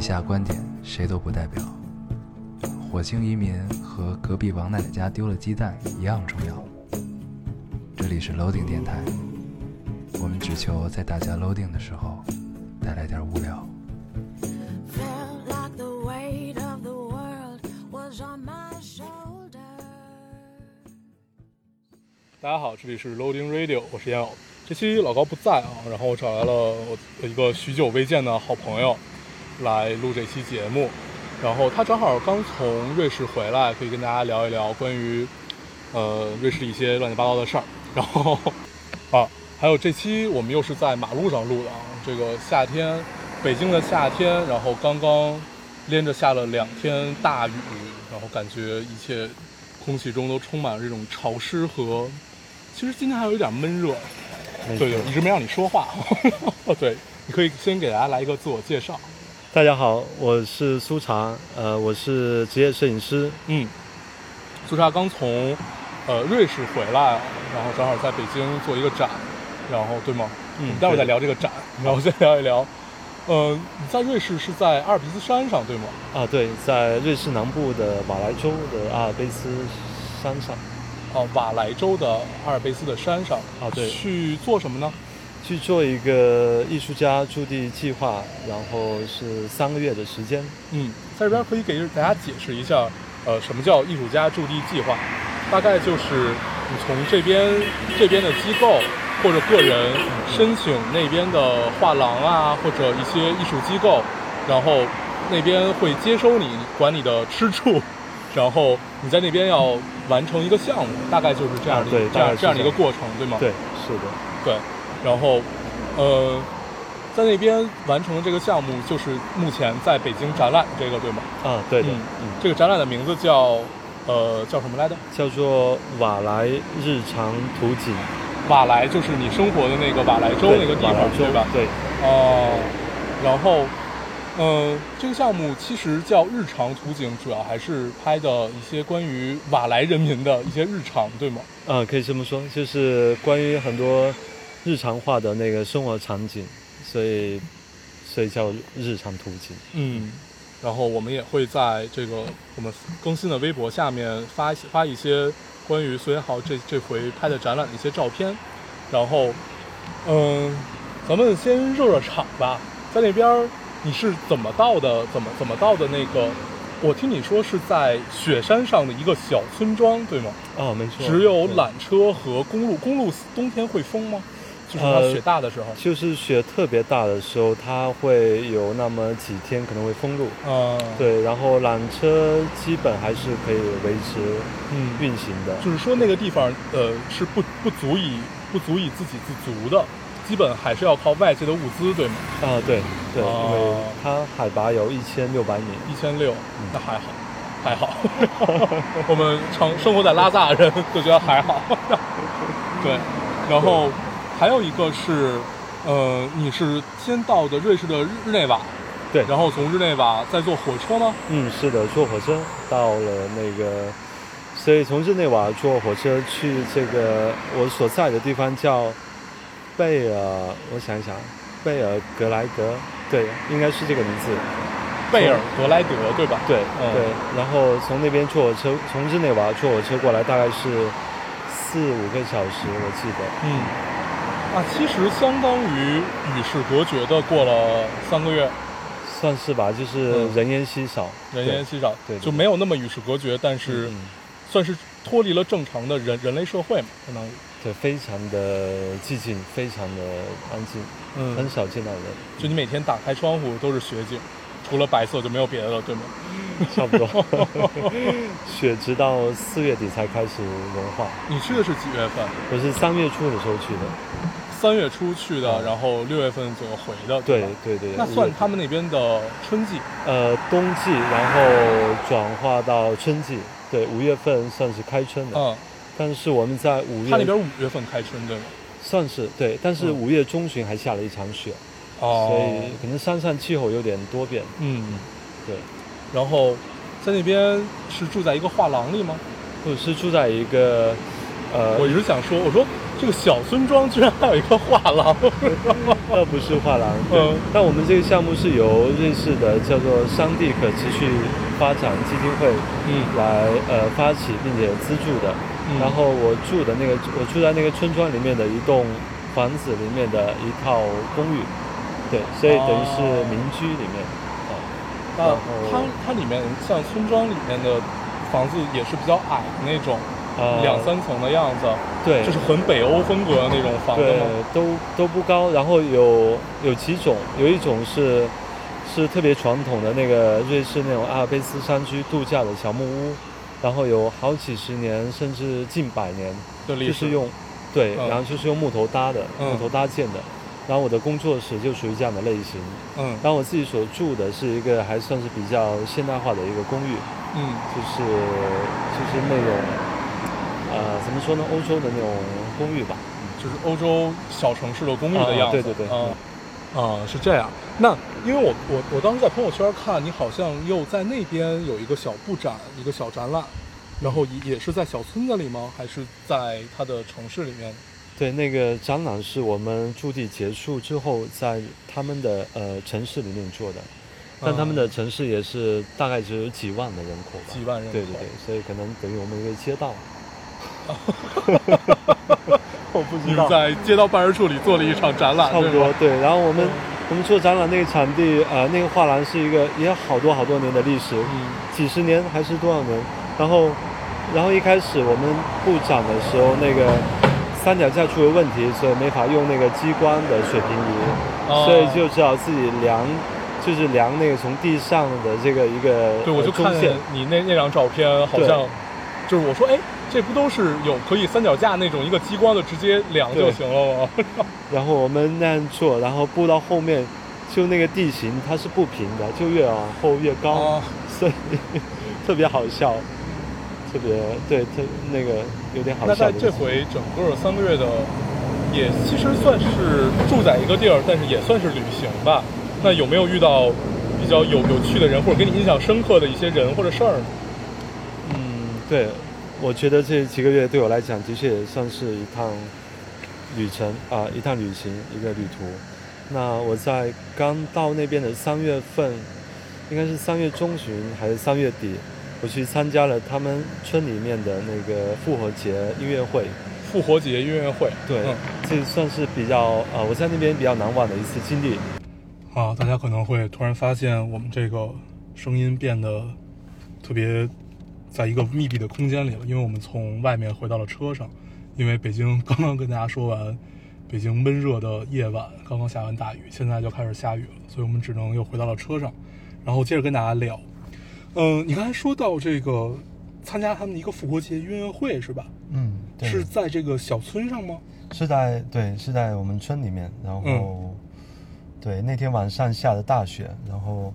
以下观点谁都不代表。火星移民和隔壁王奶奶家丢了鸡蛋一样重要。这里是 Loading 电台，我们只求在大家 Loading 的时候带来点无聊。Felt like the weight of the world was on my shoulder. 大家好，这里是 Loading Radio，我是烟偶。这期老高不在啊，然后我找来了我一个许久未见的好朋友来录这期节目。然后他正好刚从瑞士回来，可以跟大家聊一聊关于呃瑞士一些乱七八糟的事儿。然后啊，还有这期我们又是在马路上录的啊，这个夏天，北京的夏天，然后刚刚连着下了两天大雨，然后感觉一切空气中都充满了这种潮湿和，其实今天还有一点闷热。对对，一直没让你说话。对，你可以先给大家来一个自我介绍。大家好，我是苏茶，呃，我是职业摄影师。嗯，苏茶刚从呃瑞士回来，然后正好在北京做一个展，然后对吗？嗯我们待会儿再聊这个展，然后再聊一聊。呃，你在瑞士是在阿尔卑斯山上对吗？啊，对，在瑞士南部的瓦莱州的阿尔卑斯山上哦、瓦莱州的阿尔卑斯的山上。啊对去做什么呢？去做一个艺术家驻地计划，然后是三个月的时间。嗯，在这边可以给大家解释一下，呃，什么叫艺术家驻地计划？大概就是你从这边这边的机构或者个人申请那边的画廊啊，或者一些艺术机构，然后那边会接收你，管你的吃住，然后你在那边要完成一个项目，大概就是这样的、这样这样的一个过程，对吗？对，是的，对，然后，呃，在那边完成的这个项目就是目前在北京展览这个，对吗？啊，对的，嗯嗯，这个展览的名字叫，呃，叫什么来着？叫做瓦莱日常图景，瓦莱，就是你生活的那个瓦莱州那个地方，州对吧？对，哦、然后，嗯、这个项目其实叫日常图景，主要还是拍的一些关于瓦莱人民的一些日常，对吗？啊，可以这么说，就是关于很多日常化的那个生活场景，所以所以叫日常图景。嗯，然后我们也会在这个我们更新的微博下面发一些发一些关于孙豪这这回拍的展览的一些照片，然后，嗯，咱们先热热场吧，在那边你是怎么到的？怎么怎么到的那个？我听你说是在雪山上的一个小村庄，对吗？哦，没错，只有缆车和公路，公路冬天会封吗？就是它呃雪大的时候。就是雪特别大的时候，它会有那么几天可能会封路。嗯，，对，然后缆车基本还是可以维持嗯，运行的。就是说那个地方，呃，是不不足以不足以自给自足的，基本还是要靠外界的物资，对吗？啊，对对，哦因为它海拔有一千六百米。一千六，那还好，还好。我们常生活在拉萨的人就觉得还好。对，然后还有一个是，呃，你是先到的瑞士的日内瓦，对然后从日内瓦再坐火车吗？嗯，是的，坐火车到了那个，所以从日内瓦坐火车去这个我所在的地方叫贝尔，我想一想，贝尔格莱德，对，应该是这个名字。贝尔格莱德，对吧？对、嗯对，然后从那边坐火车，从日内瓦坐火车过来，大概是四五个小时，我记得。嗯，啊，其实相当于与世隔绝的过了三个月，算是吧，就是嗯人烟稀少，人烟稀少，对对就没有那么与世隔绝，但是嗯，算是脱离了正常的人人类社会嘛，相当于。对，非常的寂静，非常的安静，嗯很嗯，少见到人，就你每天打开窗户都是雪景，除了白色就没有别的了，对吗？差不多。雪直到四月底才开始融化，你去的是几月份？我是三月初的时候去的。三月初去的，嗯然后六月份左右回的，对吧？对对，那算他们那边的春季，呃冬季，然后转化到春季。对，五月份算是开春的，嗯，但是我们在五月他那边五月份开春，对吗？算是对，但是嗯五月中旬还下了一场雪，哦所以可能山上气候有点多变。嗯，对，然后在那边是住在一个画廊里吗？不是住在一个呃，我一直想说，我说这个小村庄居然还有一个画廊，那不是画廊，对嗯。但我们这个项目是由瑞士的叫做商地可持续发展基金会，嗯来呃发起并且资助的。嗯然后我住的那个，我住在那个村庄里面的一栋房子里面的一套公寓，对，所以等于是哦民居里面。啊，那它它里面像村庄里面的房子也是比较矮的那种，呃两三层的样子，对，就是很北欧风格的那种房子都都不高，然后有有几种，有一种是是特别传统的那个瑞士那种阿尔卑斯山区度假的小木屋，然后有好几十年甚至近百年，就是用对，嗯。然后就是用木头搭的，嗯。木头搭建的。然后我的工作室就属于这样的类型，嗯。然后我自己所住的是一个还算是比较现代化的一个公寓，嗯。就是就是那种呃怎么说呢，欧洲的那种公寓吧，就是欧洲小城市的公寓的啊样子。对对对啊啊，是这样。那因为我我我当时在朋友圈看你好像又在那边有一个小布展，一个小展览，然后也也是在小村子里吗？还是在它的城市里面？对，那个展览是我们驻地结束之后，在他们的呃城市里面做的，但他们的城市也是大概只有几万的人口吧，几万人口对对对，所以可能等于我们一个街道。我不知道，你在街道办事处里做了一场展览，差不。多对。然后我们、嗯我们做展览那个场地，呃，那个画廊是一个也有好多好多年的历史，嗯几十年还是多少年？然后，然后一开始我们布展的时候，那个三脚架出了问题，所以没法用那个激光的水平仪，哦所以就只好自己量，就是量那个从地上的这个一个对，我就看见。你那那张照片，好像就是我说，哎，这不都是有可以三脚架那种一个激光的直接量就行了吗？然后我们那样做，然后布到后面，就那个地形它是不平的，就越往后越高，哦 所以特别好笑，特别对，特那个有点好笑那在。这回整个三个月的，也其实算是住在一个地儿，但是也算是旅行吧。那有没有遇到比较有有趣的人，或者给你印象深刻的一些人或者事儿呢？嗯，对，我觉得这几个月对我来讲，的确也算是一趟旅程啊、一趟旅行，一个旅途。那我在刚到那边的三月份，应该是三月中旬还是三月底，我去参加了他们村里面的那个复活节音乐会。复活节音乐会，对，嗯这算是比较呃，我在那边比较难忘的一次经历。好，大家可能会突然发现我们这个声音变得特别在一个密闭的空间里了，因为我们从外面回到了车上，因为北京刚刚跟大家说完，北京闷热的夜晚刚刚下完大雨，现在就开始下雨了，所以我们只能又回到了车上，然后接着跟大家聊。嗯，你刚才说到这个参加他们的一个复活节音乐会是吧？嗯，是在这个小村上吗？是在对是在我们村里面，然后、嗯对那天晚上下的大雪，然后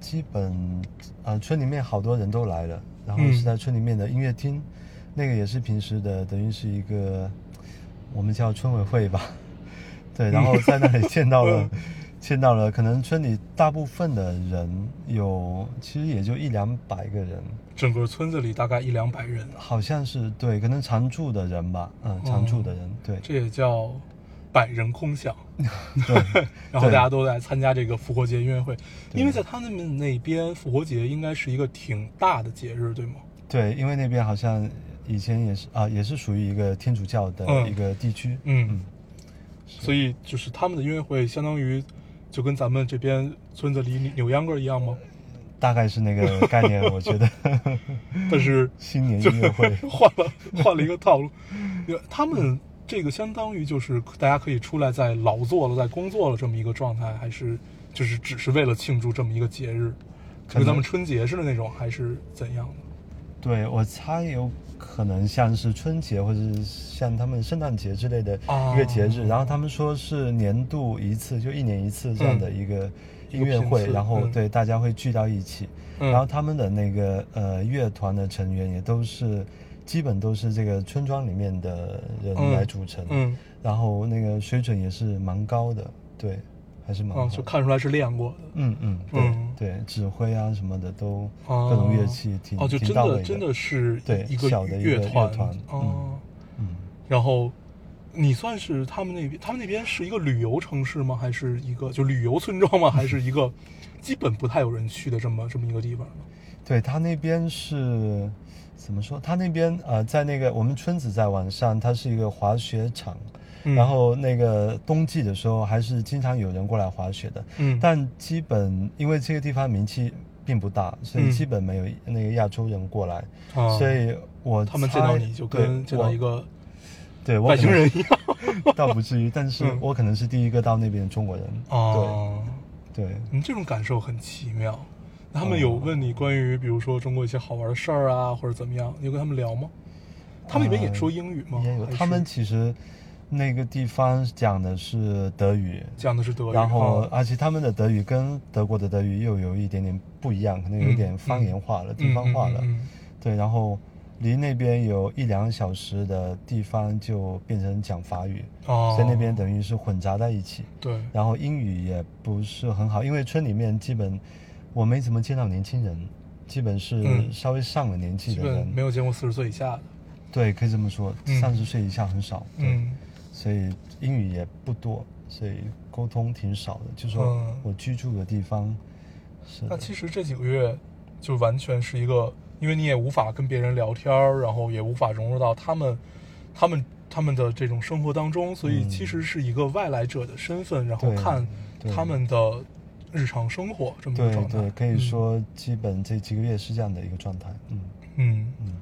基本呃村里面好多人都来了，然后嗯。是在村里面的音乐厅，那个也是平时的，等于是一个我们叫村委会吧，对，然后在那里见到了。见到了，可能村里大部分的人有，其实也就一两百个人，整个村子里大概一两百人，好像是对，可能常住的人吧，嗯，常住的人，对，这也叫百人空巷。对，然后大家都在参加这个复活节音乐会，因为在他们那边复活节应该是一个挺大的节日，对吗？对，因为那边好像以前也是啊，也是属于一个天主教的嗯一个地区。嗯，所以就是他们的音乐会相当于就跟咱们这边村子里扭秧歌一样吗？大概是那个概念，我觉得。但是新年音乐会，换了换了一个套路，他们这个相当于就是大家可以出来在劳作了，在工作了这么一个状态，还是就是只是为了庆祝这么一个节日，就跟咱们春节似的那种，还是怎样的？对我猜有可能像是春节或者是像他们圣诞节之类的哦一个节日，然后他们说是年度一次，就一年一次这样的一个音乐会，然后嗯对大家会聚到一起，嗯然后他们的那个呃乐团的成员也都是基本都是这个村庄里面的人嗯来组成，嗯，然后那个水准也是蛮高的，对，还是蛮好啊，就看出来是练过的。嗯嗯，对、嗯对，指挥啊什么的都、哦各种乐器挺哦，就真的真的是对一个小的一个乐团乐团哦。嗯然后你算是他们那边，他们那边是一个旅游城市吗？还是一个就旅游村庄吗？还是一个基本不太有人去的这么这么一个地方呢？对他那边是怎么说？他那边呃，在那个我们村子在晚上，它是一个滑雪场，嗯然后那个冬季的时候还是经常有人过来滑雪的，嗯，但基本因为这个地方名气并不大，所以嗯基本没有那个亚洲人过来，啊所以我他们见到你就对跟见到一个对我外星人一样倒不至于，但是嗯我可能是第一个到那边的中国人，哦。对对。你这种感受很奇妙。那他们哦有问你关于比如说中国一些好玩的事儿啊，或者怎么样？你有跟他们聊吗？他们里面也说英语吗？也有，他们其实那个地方讲的是德语，讲的是德语，然后啊而且他们的德语跟德国的德语又有一点点不一样，可能有一点方言化了、地方化了。嗯嗯嗯对，然后离那边有一两小时的地方就变成讲法语，哦，在那边等于是混杂在一起。对，然后英语也不是很好，因为村里面基本我没怎么见到年轻人，基本是嗯稍微上了年纪的人。没有见过四十岁以下的。对，可以这么说，嗯三十岁以下很少。对嗯所以英语也不多，所以沟通挺少的。就说嗯我居住的地方是的，那其实这几个月就完全是一个，因为你也无法跟别人聊天儿，然后也无法融入到他们、他们、他们的这种生活当中，所以嗯其实是一个外来者的身份，然后看他们的日常生活这么个对状态。对，可以嗯说基本这几个月是这样的一个状态。嗯嗯，嗯，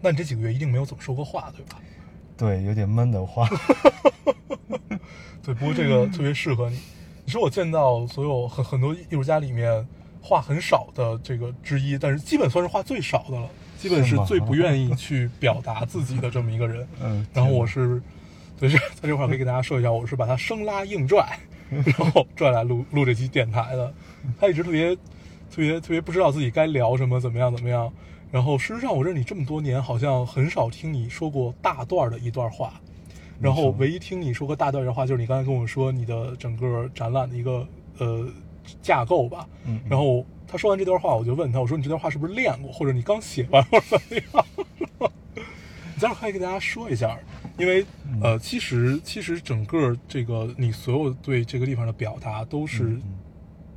那你这几个月一定没有怎么说过话，对吧？对，有点闷的话，对，不过这个 特别适合你。你是我见到所有很很多艺术家里面话很少的这个之一，但是基本算是话最少的了，基本是最不愿意去表达自己的这么一个人。嗯，然后我是，对，是在这块可以给大家说一下，我是把他生拉硬拽，然后拽来录录这期电台的。他一直特别特别特别不知道自己该聊什么，怎么样怎么样。然后事实上，我认识你这么多年，好像很少听你说过大段的一段话。然后唯一听你说过大段的话，就是你刚才跟我说你的整个展览的一个呃架构吧。嗯，然后他说完这段话，我就问他，我说你这段话是不是练过，或者你刚写完，或者怎么样？你待会儿可以给大家说一下，因为嗯呃，其实其实整个这个你所有对这个地方的表达都是、嗯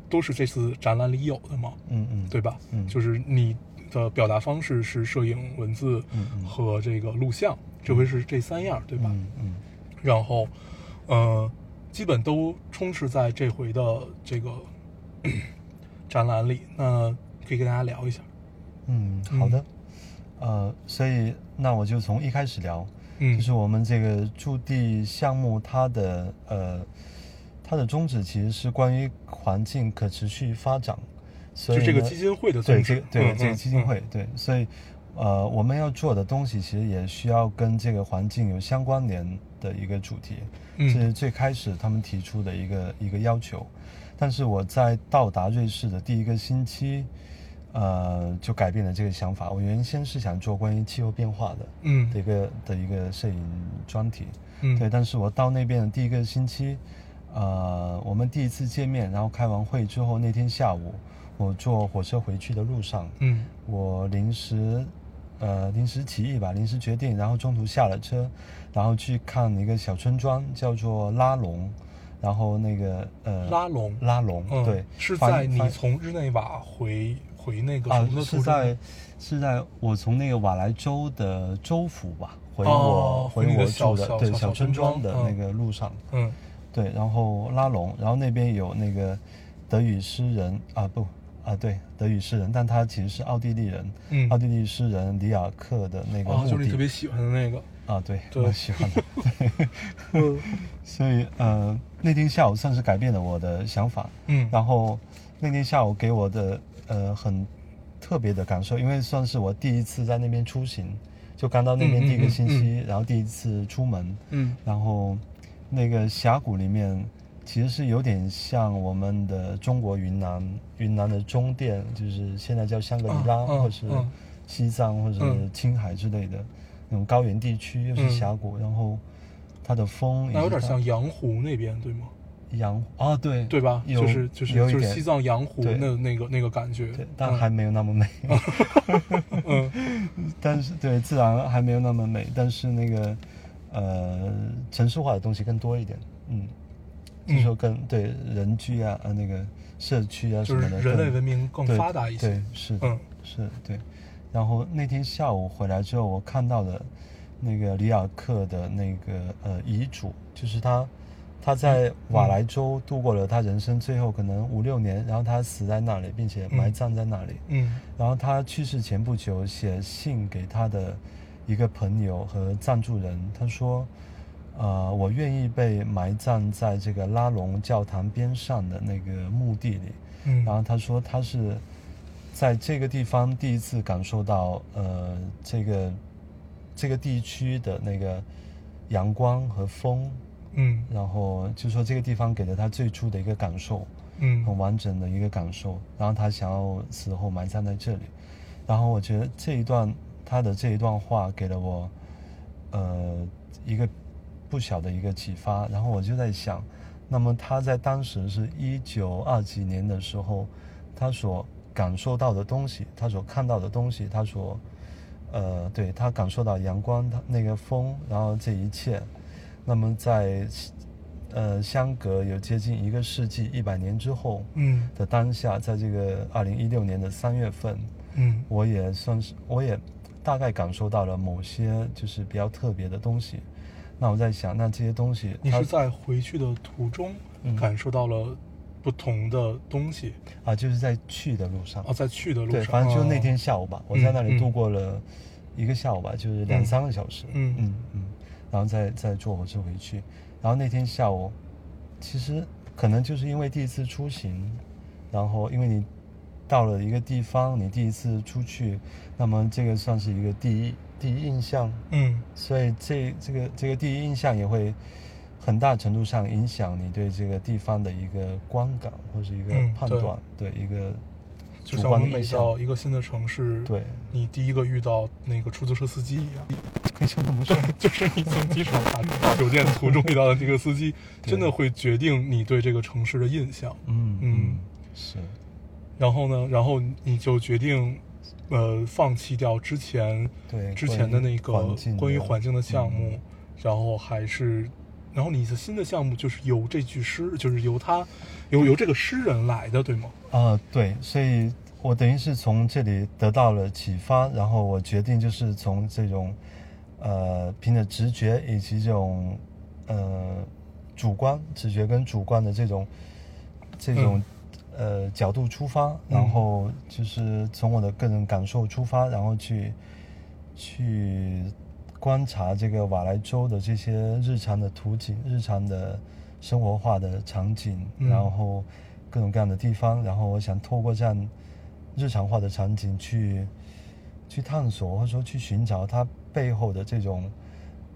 都是这次展览里有的嘛，嗯嗯，对吧？嗯就是你的表达方式是摄影、文字和这个录像，这回是这三样，对吧？嗯嗯然后，呃，基本都充斥在这回的这个展览里。那可以跟大家聊一下。嗯，好的。呃，所以那我就从一开始聊，嗯，就是我们这个驻地项目，它的呃，它的宗旨其实是关于环境可持续发展，所以这个基金会的对宗旨。这个对、这个基金会、对，所以呃，我们要做的东西其实也需要跟这个环境有相关联的一个主题，嗯。这是最开始他们提出的一个一个要求。但是我在到达瑞士的第一个星期，呃，就改变了这个想法。我原先是想做关于气候变化的嗯。的一个的一个摄影专题，嗯。对，但是我到那边的第一个星期，呃，我们第一次见面，然后开完会之后，那天下午我坐火车回去的路上，嗯。我临时，呃，临时起意吧，临时决定，然后中途下了车，然后去看一个小村庄，叫做拉隆，然后那个呃拉隆拉隆，嗯对，是在你从日内瓦回回那个啊是在是在我从那个瓦莱州的州府吧回我、哦回我住的对小小村村庄的那个路上，嗯对，然后拉拢，然后那边有那个德语诗人啊，不啊，对，德语诗人，但他其实是奥地利人，嗯奥地利诗人里尔克的那个就是你特别喜欢的那个。啊，对，对蛮喜欢的。嗯所以呃，那天下午算是改变了我的想法。嗯然后那天下午给我的呃很特别的感受，因为算是我第一次在那边出行，就刚到那边第一个星期，嗯然后第一次出门，嗯。然后那个峡谷里面其实是有点像我们的中国云南云南的中甸，就是现在叫香格里拉，或是嗯西藏或者是嗯青海之类的那种高原地区，又是嗯。峡谷，然后它的风那有点像羊湖那边，对吗？羊啊，对对吧？有就是就是就是西藏羊湖对那那个那个感觉。对，但还没有那么美。嗯但是对自然还没有那么美，但是那个呃城市化的东西更多一点，嗯，就说更对人居啊啊那个社区啊什么的，更人类文明更发达一些对，是的，嗯是对。然后那天下午回来之后，我看到了那个里尔克的那个呃遗嘱，就是他他在瓦莱州度过了他人生最后可能五六年，然后他死在那里，并且埋葬在那里。嗯然后他去世前不久写信给他的一个朋友和赞助人，他说：“呃，我愿意被埋葬在这个拉隆教堂边上的那个墓地里。”嗯，然后他说他是在这个地方第一次感受到呃这个这个地区的那个阳光和风，嗯然后就说这个地方给了他最初的一个感受，嗯很嗯完整的一个感受。然后他想要死后埋葬在这里，然后我觉得这一段他的这一段话给了我呃一个不小的一个启发。然后我就在想，那么他在当时是一九二几年的时候，他所感受到的东西，他所看到的东西，他所呃对他感受到阳光，他那个风，然后这一切，那么在呃相隔有接近一个世纪一百年之后嗯。的当下，在这个二零一六年的三月份，嗯。我也算是我也大概感受到了某些就是比较特别的东西。那我在想，那这些东西你是在回去的途中嗯。感受到了不同的东西？啊，就是在去的路上。啊，在去的路对，上，反正就那哦天下午吧，我在那里嗯。度过了一个下午吧，就是两嗯。三个小时。嗯。嗯嗯，然后再再坐火车回去。然后那天下午，其实可能就是因为第一次出行，然后因为你到了一个地方，你第一次出去，那么这个算是一个第一第一印象，嗯。所以这这个这个第一印象也会很大程度上影响你对这个地方的一个观感或是一个判断，对。一个主就像我们每。到一个新的城市，对，你第一个遇到那个出租车司机一样，可以这么说。就是你从机场打酒店途中遇到的这个司机，真的会决定你对这个城市的印象。嗯嗯是，然后呢，然后你就决定，呃，放弃掉之前对之前的那个关于环境的项目，嗯然后还是，然后你的新的项目就是由这句诗，就是由他，由由这个诗人来的，对吗？啊、对，所以我等于是从这里得到了启发，然后我决定就是从这种，呃，凭着直觉以及这种，呃，主观直觉跟主观的这种，这种，呃，角度出发，然后就是从我的个人感受出发，然后去，去观察这个瓦莱州的这些日常的图景、日常的生活化的场景，嗯。然后各种各样的地方，然后我想透过这样日常化的场景去去探索，或者说去寻找它背后的这种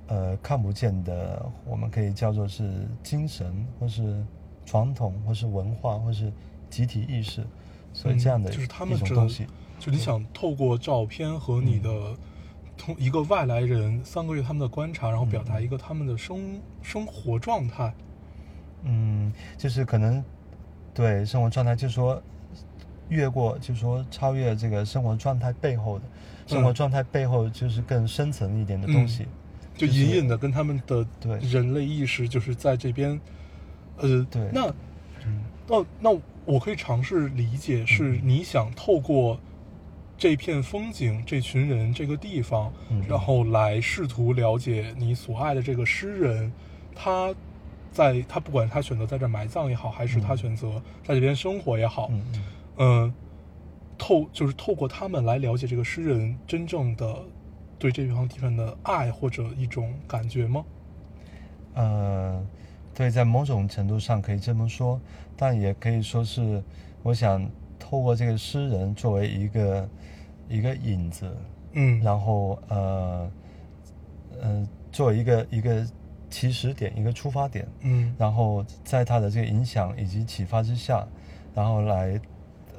呃看不见的，我们可以叫做是精神，或是传统，或是文化，或是集体意识，所以这样的嗯就是他们这一种东西。就你想透过照片和你的嗯同一个外来人三个月他们的观察，然后表达嗯一个他们的生生活状态。嗯，就是可能对生活状态，就是说越过，就是说超越这个生活状态背后的，生活嗯状态背后就是更深层一点的东西。就隐隐的跟他们的对。人类意识就是在这边，呃，对。那嗯。那那我可以尝试理解，是嗯你想透过这片风景、这群人、这个地方，嗯。然后来试图了解你所爱的这个诗人，他在他不管他选择在这埋葬也好，还是他嗯。选择在这边生活也好，嗯嗯嗯，透就是透过他们来了解这个诗人真正的对这方地方的爱或者一种感觉吗？呃，对，在某种程度上可以这么说，但也可以说是，我想透过这个诗人作为一个一个引子，嗯，然后呃呃，作为一个一个起始点，一个出发点，嗯。然后在他的这个影响以及启发之下，然后来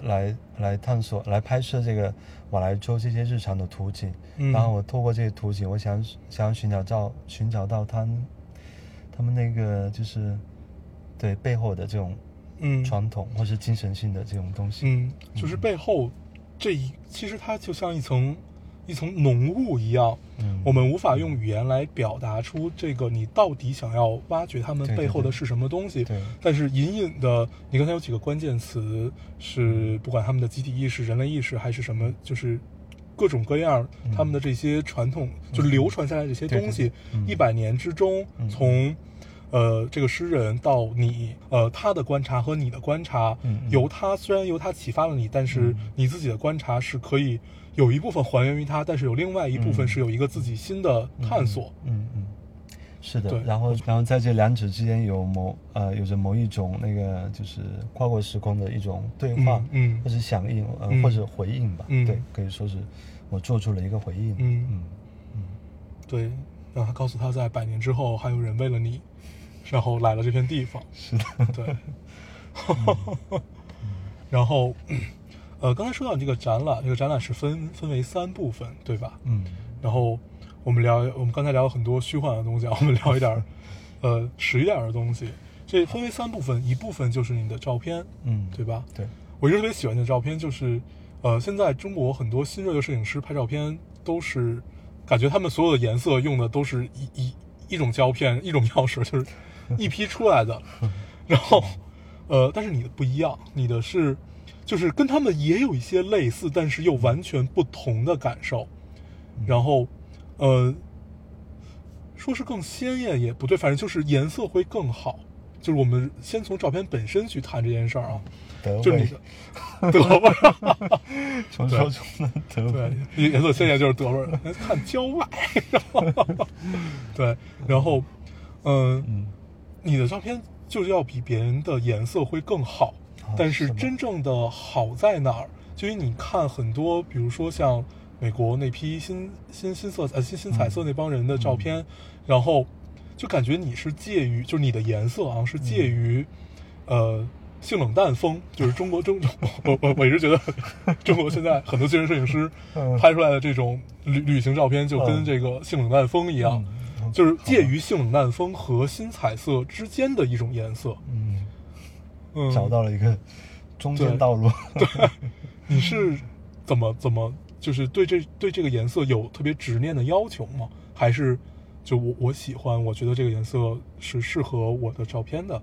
来来探索、来拍摄这个瓦莱州这些日常的图景。嗯，然后我透过这些图景，我想想要寻找到寻找到他们他们那个就是对背后的这种嗯传统或是精神性的这种东西。嗯，就是背后这一，其实它就像一层一层浓雾一样，嗯。我们无法用语言来表达出这个你到底想要挖掘他们背后的是什么东西。对。但是隐隐的，你刚才有几个关键词是不管他们的集体意识、人类意识还是什么，就是各种各样嗯。他们的这些传统，就是流传下来这些东西一百年之中嗯。从。呃，这个诗人到你，呃，他的观察和你的观察，嗯嗯。由他虽然由他启发了你，但是嗯。你自己的观察是可以有一部分还原于他，但是有另外一部分嗯。是有一个自己新的探索。嗯嗯，是的。然后然后在这两者之间有某呃有着某一种那个就是跨过时空的一种对话，嗯嗯。或者响应呃、嗯。或者回应吧，嗯。对，可以说是我做出了一个回应，嗯。嗯嗯。对，让他告诉他在百年之后还有人为了你，然后来了这片地方。是的，对，然后，呃，刚才说到这个展览，这个展览是分分为三部分，对吧？嗯然后我们聊，我们刚才聊了很多虚幻的东西啊，我们聊一点儿，呃，实一点儿的东西。这分为三部分，一部分就是你的照片，嗯，对吧？对，我一直特别喜欢的照片就是，呃，现在中国很多新锐的摄影师拍照片都是，感觉他们所有的颜色用的都是一一一种胶片，一种样式，就是一批出来的。然后，呃，但是你的不一样，你的是，就是跟他们也有一些类似，但是又完全不同的感受。然后，呃，说是更鲜艳也不对，反正就是颜色会更好。就是我们先从照片本身去谈这件事儿啊，德味就是 德味儿，传说中的德对味，，颜色鲜艳就是德味儿，看郊外，对，然后，嗯，嗯。你的照片就是要比别人的颜色会更好，啊但是真正的好在哪儿？就因为你看很多，比如说像美国那批新新新色呃新新彩色那帮人的照片，然后就感觉你是介于，就是你的颜色啊是介于，呃。性冷淡风就是中国中，我我我一直觉得 中国现在很多精神摄影师嗯拍出来的这种旅旅行照片，就跟嗯这个性冷淡风一样，嗯就是介于性冷淡风和新彩色之间的一种颜色。嗯，嗯，找到了一个中间道路，你是怎么怎么就是对这对这个颜色有特别执念的要求吗？还是就我我喜欢，我觉得这个颜色是适合我的照片的？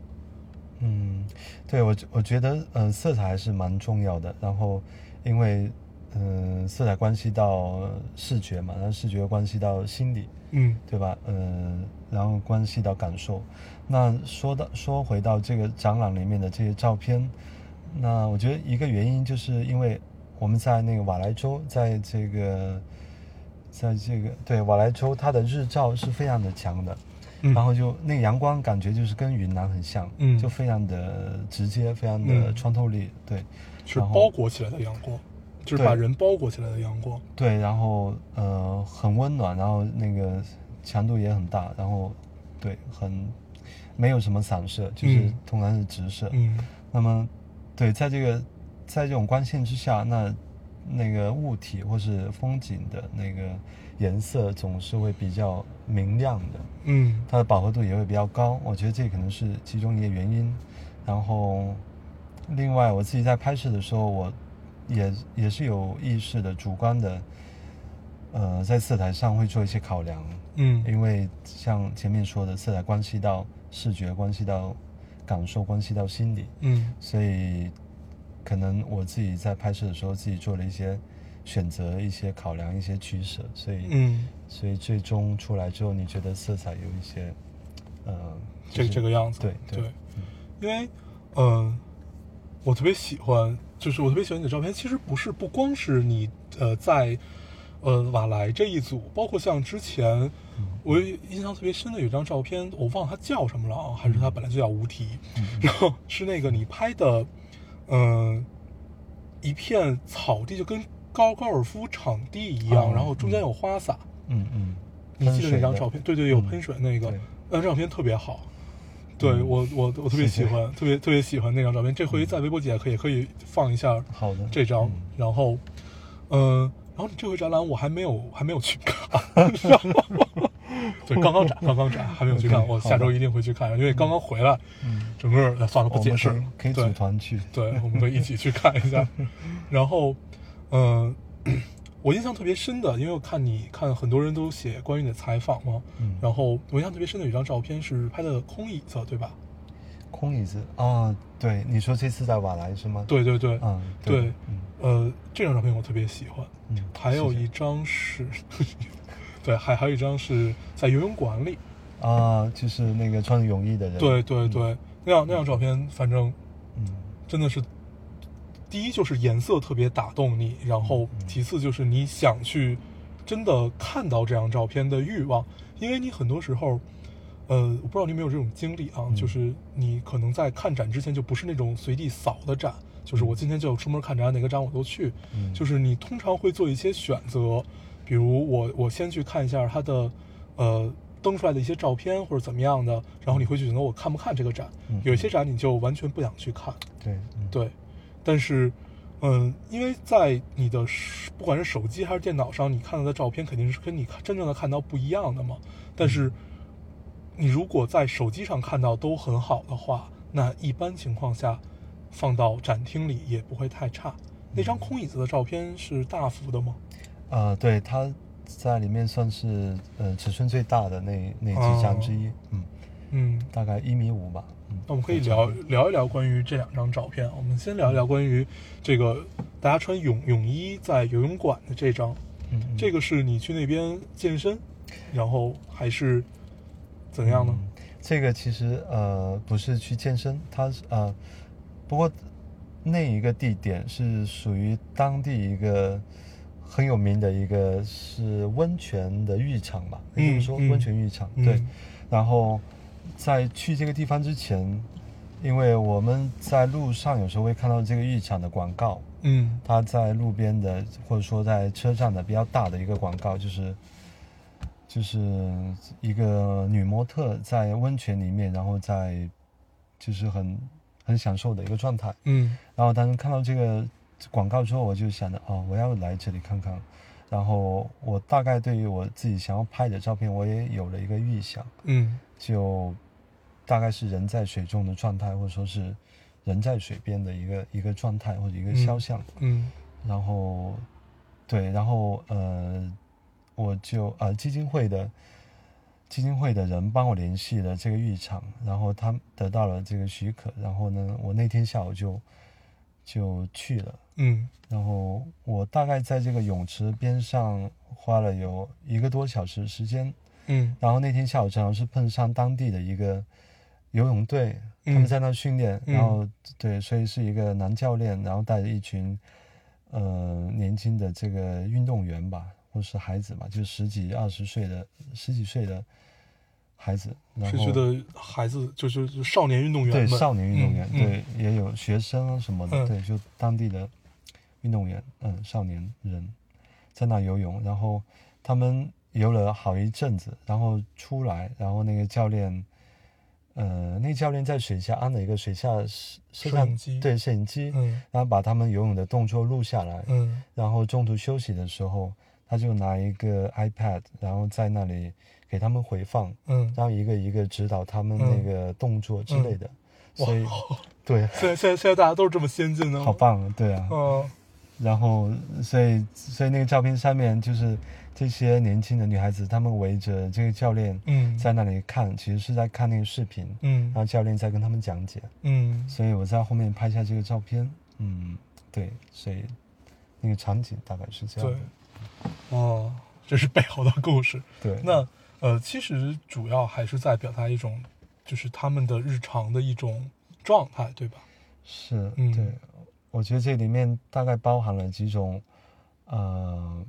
嗯，对我我觉得，嗯、色彩还是蛮重要的。然后，因为，嗯、色彩关系到视觉嘛，然后视觉关系到心理，嗯对吧？嗯、然后关系到感受。那说到说回到这个展览里面的这些照片，那我觉得一个原因就是因为我们在那个瓦莱州，在这个，在这个对瓦莱州，它的日照是非常的强的。嗯，然后就那个阳光感觉就是跟云南很像，嗯就非常的直接，非常的嗯穿透力，对，是包裹起来的阳光，就是把人包裹起来的阳光。对，然后呃很温暖，然后那个强度也很大，然后对很没有什么散射，就是嗯通常是直射。嗯那么对，在这个在这种光线之下，那那个物体或是风景的那个颜色总是会比较明亮的。嗯它的饱和度也会比较高，我觉得这可能是其中一个原因。然后，另外我自己在拍摄的时候，我也也是有意识的、主观的，呃，在色彩上会做一些考量，嗯。因为像前面说的，色彩关系到视觉，关系到感受，关系到心理，嗯。所以可能我自己在拍摄的时候，自己做了一些选择、一些考量、一些取舍，所以嗯，所以最终出来之后，你觉得色彩有一些，呃，就是这个样子。对对。对，因为，嗯、我特别喜欢，就是我特别喜欢你的照片。其实不是不光是你呃在呃瓦莱这一组，包括像之前嗯我印象特别深的有一张照片，我忘了它叫什么了啊，还是它本来就叫无题。嗯 然后是那个你拍的，嗯、一片草地，就跟高高尔夫场地一样，哦然后中间有花洒。嗯嗯，你记得那张照片？对对，有嗯喷水那个，那张照片特别好。对嗯我我我特别谢谢。喜欢，特别特别喜欢那张照片。这回在微博底下可以也可以放一下好的，这张嗯，然后，嗯，然后这回展览我还没有还没有去看，对，刚刚展刚刚展还没有去看我下周一定会去看，因为刚刚回来，嗯，整个哎算了不解释了，可以对组团去，对，我们可以一起去看一下。然后，嗯、我印象特别深的，因为我看你看很多人都写关于你的采访嘛，嗯然后我印象特别深的有一张照片是拍的空椅子，对吧？空椅子啊，对，你说这次在瓦莱是吗？，对对对，嗯，对嗯呃，这张照片我特别喜欢。嗯，还有一张是，对，还还有一张是在游泳馆里。啊，就是那个穿着泳衣的人，对对对，那张那张照片，反正嗯真的是，第一就是颜色特别打动你，然后其次就是你想去真的看到这张照片的欲望，因为你很多时候。呃，我不知道你有没有这种经历啊，嗯。就是你可能在看展之前就不是那种随地扫的展，就是我今天就出门看展，哪个展我都去，嗯。就是你通常会做一些选择，比如我我先去看一下它的呃登出来的一些照片或者怎么样的，然后你会去选择我看不看这个展。嗯有一些展你就完全不想去看，对嗯。对，但是。嗯，因为在你的手不管是手机还是电脑上，你看到的照片肯定是跟你看真正的看到不一样的嘛。但是，你如果在手机上看到都很好的话，那一般情况下，放到展厅里也不会太差。那张空椅子的照片是大幅的吗？呃，对，它在里面算是呃尺寸最大的那那几张之一，嗯，嗯，大概一米五吧，嗯，那我们可以聊聊一聊关于这两张照片。我们先聊一聊关于这个大家穿泳泳衣在游泳馆的这张。嗯嗯这个是你去那边健身，然后还是怎样呢？嗯这个其实呃不是去健身，它是呃，不过那一个地点是属于当地一个很有名的一个是温泉的浴场吧，也就是说温泉浴场、嗯对。然后在去这个地方之前，因为我们在路上有时候会看到这个浴场的广告，嗯它在路边的或者说在车站的比较大的一个广告，就是就是一个女模特在温泉里面，然后在就是很很享受的一个状态。嗯然后当时看到这个广告之后，我就想着哦，我要来这里看看。然后我大概对于我自己想要拍的照片，我也有了一个预想，嗯就大概是人在水中的状态，或者说是人在水边的一个一个状态或者一个肖像。嗯然后，对，然后呃，我就呃基金会的基金会的人帮我联系了这个浴场，然后他得到了这个许可，然后呢，我那天下午就就去了，嗯。然后我大概在这个泳池边上花了有一个多小时时间，嗯。然后那天下午正好是碰上当地的一个游泳队，他嗯们在那训练，嗯。然后对，所以是一个男教练，然后带着一群呃年轻的这个运动员吧，或是孩子吧，就十几二十岁的十几岁的孩子，然后是觉得孩子就是少年运动员，对少年运动员，嗯对，也有学生啊什么的，嗯。对，就当地的运动员，嗯，少年人在那游泳，然后他们游了好一阵子，然后出来，然后那个教练，呃，那个教练在水下安了一个水下摄摄像机对摄影机，嗯然后把他们游泳的动作录下来，嗯然后中途休息的时候，他就拿一个 iPad，然后在那里给他们回放，嗯，然后一个一个指导他们嗯那个动作之类的，哇所以 对，现在现在现在大家都是这么先进的，好棒啊，对啊。嗯然后所以所以那个照片上面就是这些年轻的女孩子，她们围着这个教练嗯。在那里看，其实是在看那个视频，嗯。然后教练在跟他们讲解，嗯。所以我在后面拍下这个照片，嗯，对，所以那个场景大概是这样对，，哦，这是背后的故事。对，那呃，其实主要还是在表达一种，就是他们的日常的一种状态，对吧？是，嗯。对，我觉得这里面大概包含了几种，呃，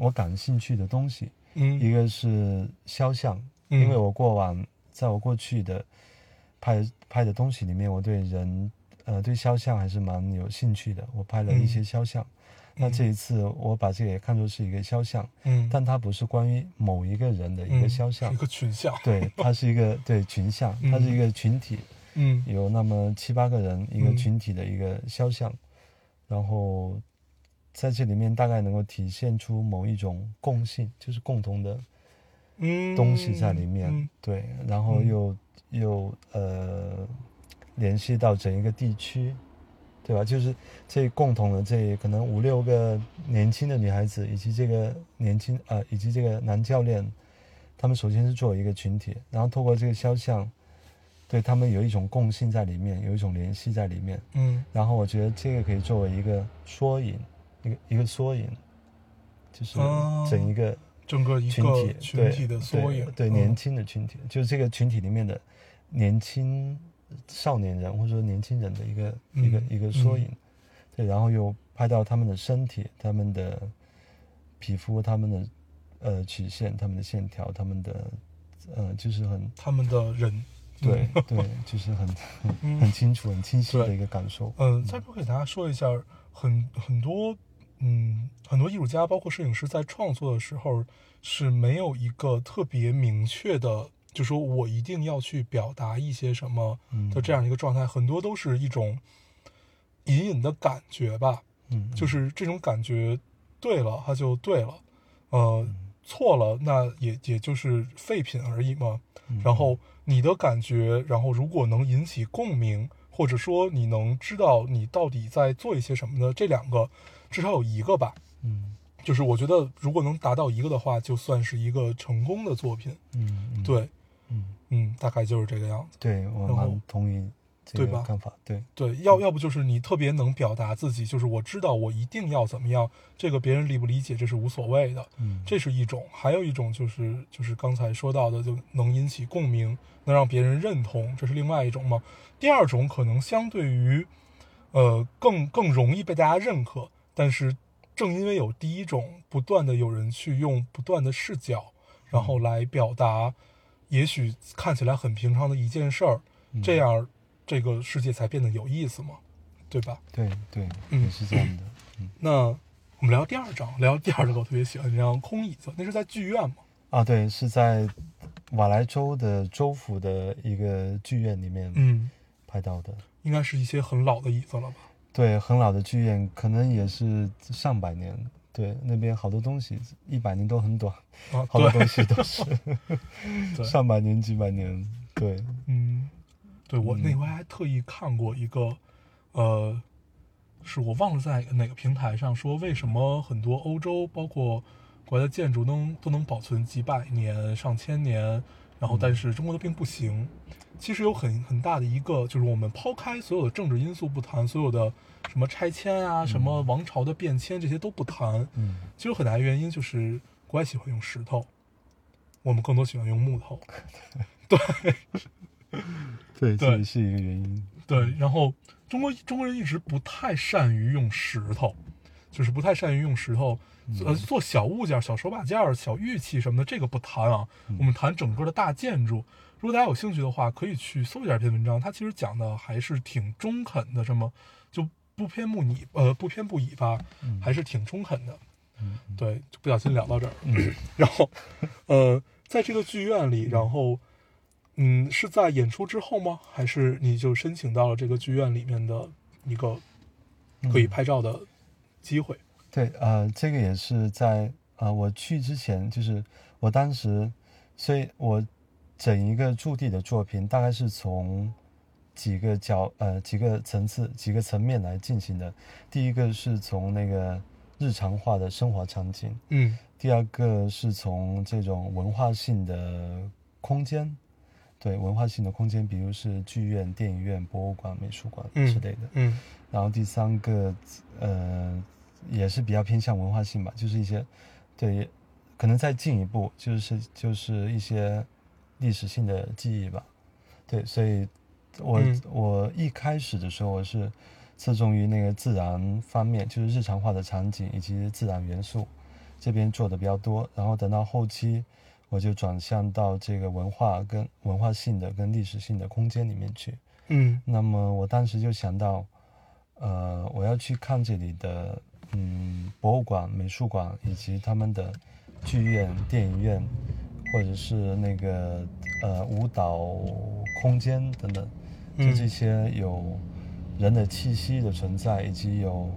我感兴趣的东西。嗯。一嗯个是肖像，嗯。因为我过往在我过去的拍拍的东西里面，我对人，呃，对肖像还是蛮有兴趣的。我拍了一些肖像，那这一次我把这个也看作是一个肖像，嗯，但它不是关于某一个人的一嗯。个肖像。是一，个群像。对，它是一个对群像，嗯。它是一个群体，嗯。有那么七八个人一个嗯。群体的一个肖像，然后在这里面大概能够体现出某一种共性，就是共同的嗯，东西在里面，嗯对，然后嗯又、又呃联系到整一个地区，对吧？就是这共同的这可能五六个年轻的女孩子，以及这个年轻呃，以及这个男教练，他们首先是作为一个群体，然后透过这个肖像，对他们有一种共性在里面，有一种联系在里面。嗯然后我觉得这个可以作为一个缩影，一个一个缩影，就是哦整一个整个一群个体对群体的缩影，对年轻的群体，就是这个群体里面的年轻少年人或者说年轻人的一个、一个嗯一个缩嗯影，对，然后又拍到他们的身体、他们的皮肤、他们的呃曲线、他们的线条、他们的呃就是很他们的人，对对，就是很很嗯很清楚、很清晰的一个感受。嗯，再不给大家说一下，很很多，嗯，很多艺术家，包括摄影师，在创作的时候是没有一个特别明确的，就说我一定要去表达一些什么嗯。的这样一个状态，很多都是一种隐隐的感觉吧，嗯，就是这种感觉对了，它就对了，呃，错了，那也也就是废品而已嘛。嗯。然后你的感觉，然后如果能引起共鸣，或者说你能知道你到底在做一些什么呢？这两个至少有一个吧。嗯就是我觉得如果能达到一个的话，就算是一个成功的作品。嗯嗯对，嗯。嗯，大概就是这个样子。对我蛮同意这对吧个看法。对，对，要要不就是你特别能表达自己，就是我知道我一定要怎么样，这个别人理不理解这是无所谓的。嗯，这是一种，还有一种就是就是刚才说到的，就能引起共鸣，能让别人认同，这是另外一种嘛。第二种可能相对于，呃，更更容易被大家认可，但是正因为有第一种，不断的有人去用不断的视角，然后来表达，也许看起来很平常的一件事儿，嗯这样这个世界才变得有意思嘛，对吧？对对，嗯也是这样的。那我们聊第二章，聊第二个我特别喜欢这张空椅子，那是在剧院嘛？啊，对，是在瓦莱州的州府的一个剧院里面嗯。拍到的。应该是一些很老的椅子了吧？对，很老的剧院，可能也是上百年。对，那边好多东西一百年都很短，啊，好多东西都是 上百年、几百年。对，嗯，对我嗯那回还特意看过一个，呃，是我忘了在哪个平台上说，为什么很多欧洲包括国家的建筑能都能保存几百年、上千年，然后但是中国的并不行。其实有很很大的一个，就是我们抛开所有的政治因素不谈，所有的什么拆迁啊、什么王朝的变迁这些都不谈，嗯，其实有很大原因就是国外喜欢用石头，我们更多喜欢用木头。对，这对也是一个原因。对，然后中国中国人一直不太善于用石头，就是不太善于用石头，呃，做小物件、小手把件、小玉器什么的，这个不谈啊。我们谈整个的大建筑。如果大家有兴趣的话，可以去搜一下这篇文章，它其实讲的还是挺中肯的，这么就不偏不倚，呃，不偏不倚吧，还是挺中肯的。嗯，对，就不小心聊到这儿。然后，呃，在这个剧院里，然后，嗯，是在演出之后吗？还是你就申请到了这个剧院里面的一个可以拍照的机会？对，呃，这个也是在呃我去之前，就是我当时，所以我整一个驻地的作品大概是从几个角呃几个层次几个层面来进行的。第一个是从那个日常化的生活场景，嗯第二个是从这种文化性的空间，对文化性的空间，比如是剧院、电影院、博物馆、美术馆嗯之类的。嗯然后第三个，呃，也是比较偏向文化性吧，就是一些，对，可能再进一步，就是就是一些历史性的记忆吧。对，所以我、嗯我一开始的时候我是侧重于那个自然方面，就是日常化的场景以及自然元素这边做的比较多，然后等到后期我就转向到这个文化跟文化性的跟历史性的空间里面去。嗯那么我当时就想到，呃，我要去看这里的嗯博物馆、美术馆以及他们的剧院、电影院，或者是那个呃舞蹈空间等等，就嗯这些有人的气息的存在，以及有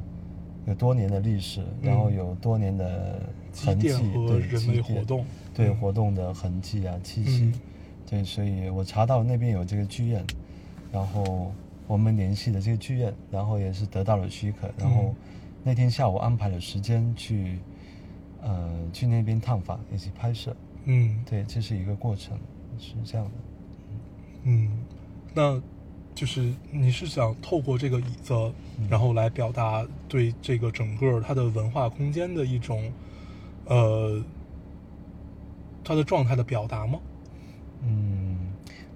有多年的历史，然后有多年的痕迹，对人积淀类活动。对嗯活动的痕迹啊、气息，嗯对，所以我查到那边有这个剧院，然后我们联系的这个剧院，然后也是得到了许可，然后嗯那天下午安排了时间去，呃，去那边探访以及拍摄。嗯对，这是一个过程，是这样的。嗯，那就是你是想透过这个椅子，嗯然后来表达对这个整个它的文化空间的一种，呃，它的状态的表达吗？嗯，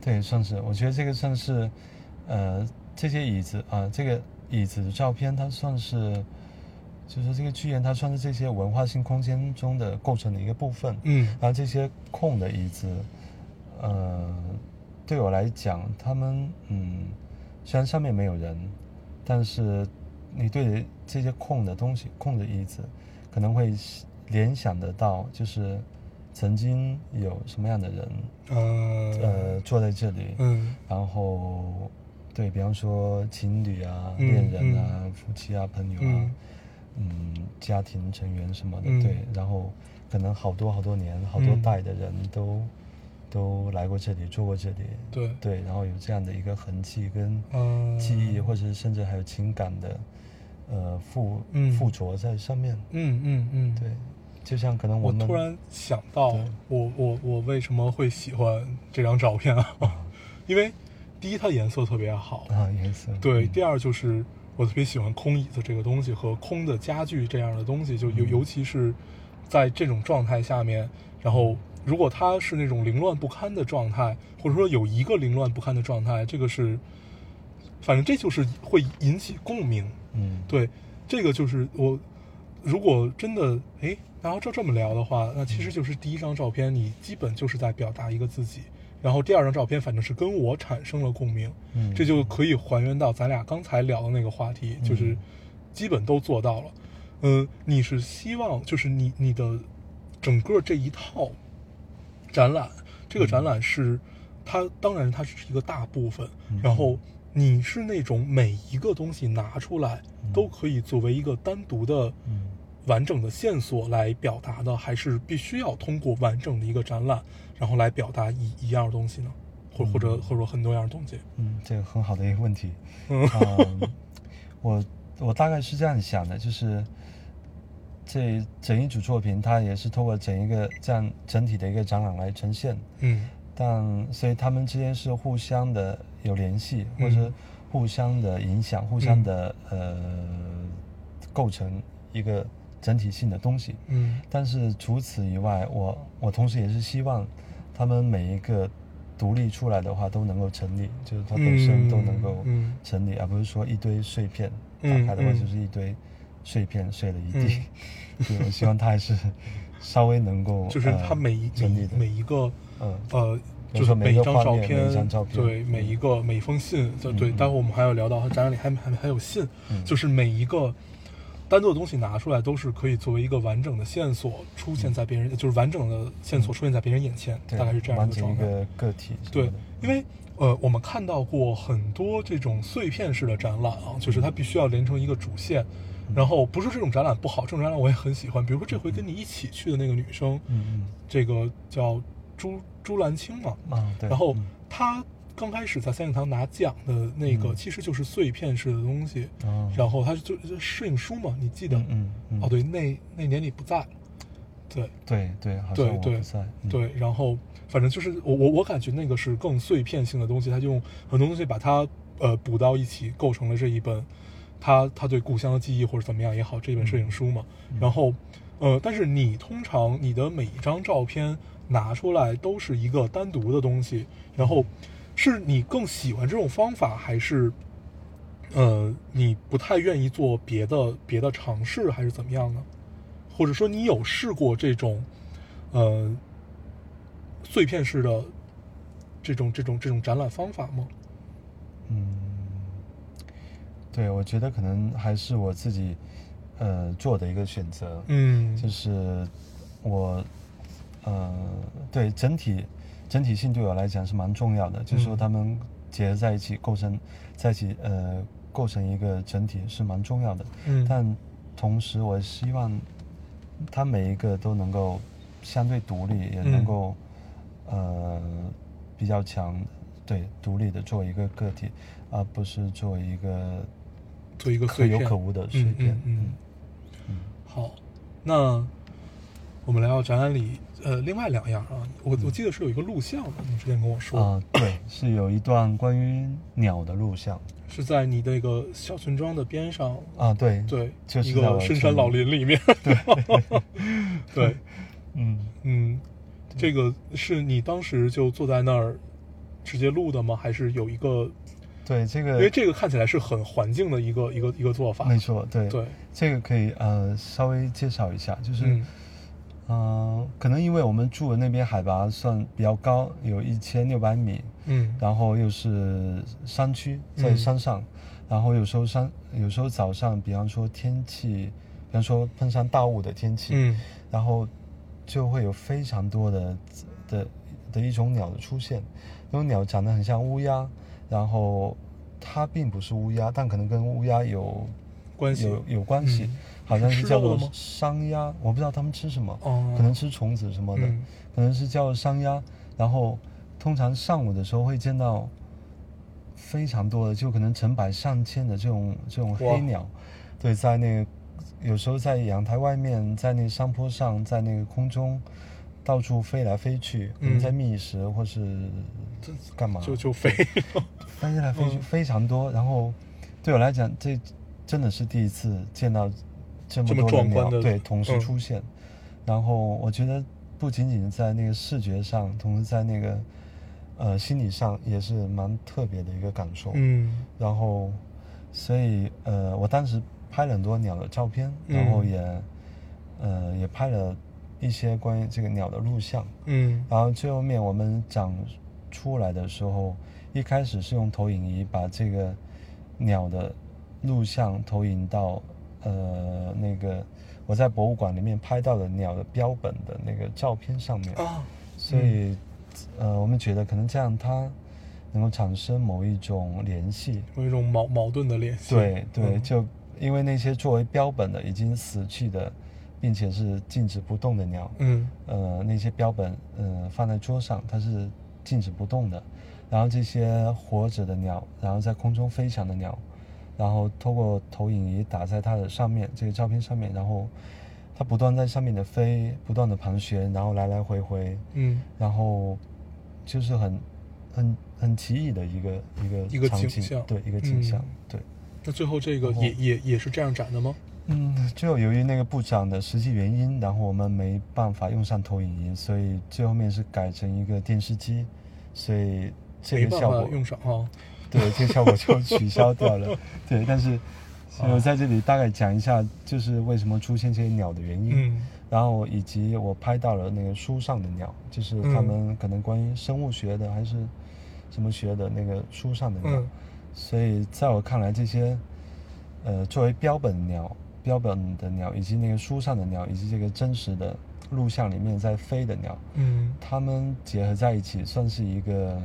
对，算是，我觉得这个算是，呃，这些椅子啊、这个椅子的照片，它算是，就是这个剧院，它算是这些文化性空间中的构成的一个部分。嗯。然后这些空的椅子，呃，对我来讲，他们嗯，虽然上面没有人，但是你对着这些空的东西、空的椅子，可能会联想得到，就是曾经有什么样的人，呃呃，坐在这里，嗯。然后对比方说情侣啊、嗯恋人啊、夫妻啊、朋友啊嗯，嗯，家庭成员什么的，嗯。对，然后可能好多好多年、好多嗯代的人都、都来过这里，住过这里，对。对，然后有这样的一个痕迹跟嗯。记忆，或者甚至还有情感的呃附嗯。附着在上面，嗯嗯嗯。对，就像可能我们突然想到对，我我我为什么会喜欢这张照片啊？因为第一，它颜色特别好，啊颜色。对；嗯。第二就是我特别喜欢空椅子这个东西和空的家具这样的东西，就尤嗯。尤其是在这种状态下面，然后如果它是那种凌乱不堪的状态，或者说有一个凌乱不堪的状态，这个是，反正这就是会引起共鸣。嗯。对，这个就是我，如果真的哎，然后照这么聊的话，那其实就是第一张照片，你基本就是在表达一个自己，然后第二张照片反正是跟我产生了共鸣，嗯。这就可以还原到咱俩刚才聊的那个话题，就是嗯基本都做到了。嗯，你是希望就是你你的整个这一套展览，这个展览是它当然它只是一个大部分，嗯。然后你是那种每一个东西拿出来嗯。都可以作为一个单独的嗯。完整的线索来表达的，还是必须要通过完整的一个展览，然后来表达一一样东西呢？或或者嗯或者说很多样东西？嗯，这个很好的一个问题。嗯 嗯，我我大概是这样想的，就是这整一组作品，它也是通过整一个这样整体的一个展览来呈现，嗯但所以他们之间是互相的有联系，嗯或者互相的影响，互相的、呃构成一个整体性的东西。嗯。但是除此以外，我我同时也是希望他们每一个独立出来的话都能够成立，就是它本身都能够嗯成立，而不是说一堆碎片打嗯开的话嗯就是一堆碎片碎了一地。对，我希望它还是稍微能够 就是它呃每一每一成立的，每一个嗯。呃，就是每一张照片每片，一张照片对每一个每一封信，对待会我们还要聊到它展览里还还还有信，嗯。就是每一个单独的东西拿出来都是可以作为一个完整的线索出现在别人，就是完整的线索出现在别人眼前，嗯大概是这样完的状态。一个个体对，因为呃，我们看到过很多这种碎片式的展览啊，就是它必须要连成一个主线。然后不是这种展览不好，这种展览我也很喜欢。比如说这回跟你一起去的那个女生，嗯这个叫朱朱兰青嘛，嗯啊对，然后嗯她刚开始在三影堂拿奖的那个，嗯其实就是碎片式的东西。哦然后他就就摄影书嘛，你记得？嗯哦，对，那那年你不在了。对对对，好对对对，然后反正就是我我我感觉那个是更碎片性的东西，他就用很多东西把它呃补到一起，构成了这一本他他对故乡的记忆或者怎么样也好，这一本摄影书嘛。嗯然后呃，但是你通常你的每一张照片拿出来都是一个单独的东西，然后是你更喜欢这种方法，还是呃你不太愿意做别的别的尝试，还是怎么样呢？或者说你有试过这种呃碎片式的这种这种这种展览方法吗？嗯，对，我觉得可能还是我自己呃做的一个选择，嗯就是我呃对整体整体性对我来讲是蛮重要的，就是说嗯他们结合在一起构成在一起呃构成一个整体是蛮重要的，嗯。但同时我希望它每一个都能够相对独立，也能嗯。够、呃比较强对独立的作为一个个体，而不是作为一个做一个可有可无的碎嗯片。嗯嗯。好，那我们来到展览里，呃，另外两样啊，我我记得是有一个录像的，你之前跟我说，啊、对，是有一段关于鸟的录像。是在你那个小村庄的边上，啊，对，对，一就是一个深山老林里面，对，对，嗯，嗯，这个是你当时就坐在那儿直接录的吗？还是有一个？对，这个因为这个看起来是很环境的一个一个一个做法，没错，对，对，这个可以呃稍微介绍一下，就是嗯呃，可能因为我们住的那边海拔算比较高，有一千六百米，嗯然后又是山区，在嗯山上，然后有时候山，有时候早上，比方说天气，比方说碰上大雾的天气，嗯然后就会有非常多的的的一种鸟的出现，那种鸟长得很像乌鸦，然后它并不是乌鸦，但可能跟乌鸦有关系有有关系，嗯好像是是叫做吃肉的吗山鸦，我不知道它们吃什么，哦，可能吃虫子什么的，嗯。可能是叫山鸭。然后通常上午的时候会见到非常多的，就可能成百上千的这种这种哇黑鸟，对，在那个有时候在阳台外面，在那个山坡上，在那个空中到处飞来飞去，可能嗯在觅食或是干嘛，就 就飞，飞来飞去嗯。非常多。然后对我来讲，这真的是第一次见到这么多的鸟壮观的对同时嗯出现。然后我觉得不仅仅在那个视觉上，同时在那个呃心理上也是蛮特别的一个感受。嗯然后，所以呃，我当时拍了很多鸟的照片，然后嗯也、呃也拍了一些关于这个鸟的录像。嗯然后最后面我们讲出来的时候，一开始是用投影仪把这个鸟的录像投影到呃那个我在博物馆里面拍到的鸟的标本的那个照片上面，啊，所以、呃我们觉得可能这样它能够产生某一种联系。有一种矛矛盾的联系，对对，嗯。就因为那些作为标本的已经死去的，并且是静止不动的鸟，嗯。呃，那些标本，呃，放在桌上，它是静止不动的。然后这些活着的鸟，然后在空中飞翔的鸟，然后透过投影仪打在它的上面，这个照片上面，然后它不断在上面的飞，不断的盘旋，然后来来回回，嗯然后就是很很很奇异的一个一个一个场景景象对，一个景象，嗯对。那最后这个也也也是这样展的吗？嗯，最后由于那个部长的实际原因，然后我们没办法用上投影仪，所以最后面是改成一个电视机，所以这个效果，法用上啊，对这个效果就取消掉了。对，但是我在这里大概讲一下，就是为什么出现这些鸟的原因，嗯然后以及我拍到了那个书上的鸟，就是他们可能关于生物学的还是什么学的那个书上的鸟。嗯所以在我看来，这些呃作为标本鸟、标本的鸟，以及那个书上的鸟，以及这个真实的录像里面在飞的鸟，嗯它们结合在一起，算是一个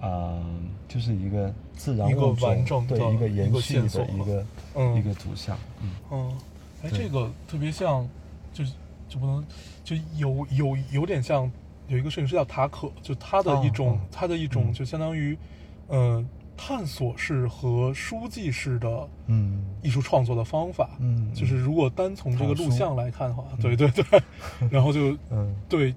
啊、呃就是一个自然完整的对一个延续的一个嗯。一个图像。嗯，嗯，哎，这个特别像，就是就不能就有有有点像有一个摄影师叫塔可，就他的一种、他的一种嗯。就相当于，呃，探索式和书记式的嗯。艺术创作的方法。嗯，就是如果单从这个录像来看的话，对对对，然后就嗯。对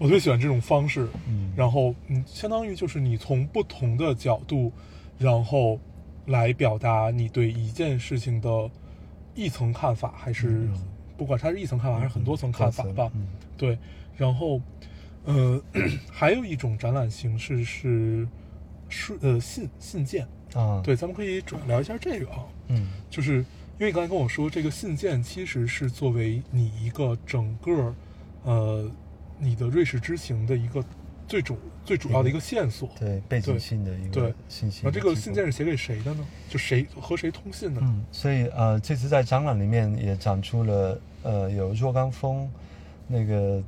我特别喜欢这种方式。嗯，然后嗯，相当于就是你从不同的角度，然后来表达你对一件事情的一层看法，还是嗯不管它是一层看法还是很多层看法吧。嗯对，然后呃，还有一种展览形式是是呃信信件。啊，对，咱们可以主要聊一下这个啊，嗯就是因为你刚才跟我说，这个信件其实是作为你一个整个呃你的瑞士之行的一个最主最主要的一个线索。对背景对性的一个信息。那这个信件是写给谁的呢？就谁和谁通信的呢？嗯，所以呃，这次在展览里面也展出了呃有若干封那个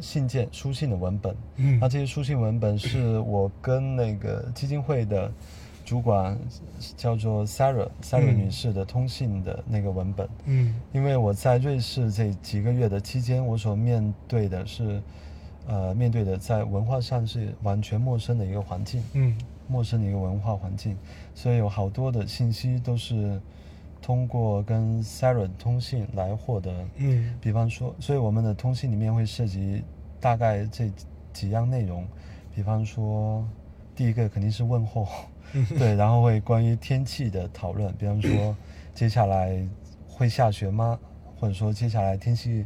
信件、书信的文本。嗯那这些书信文本是我跟那个基金会的主管叫做 Sarah Sarah 嗯女士的通信的那个文本。嗯因为我在瑞士这几个月的期间，我所面对的是，呃面对的在文化上是完全陌生的一个环境，嗯陌生的一个文化环境，所以有好多的信息都是通过跟 Sarah 通信来获得。嗯比方说，所以我们的通信里面会涉及大概这几样内容，比方说，第一个肯定是问候，对，然后会关于天气的讨论，比方说接下来会下雪吗？或者说接下来天气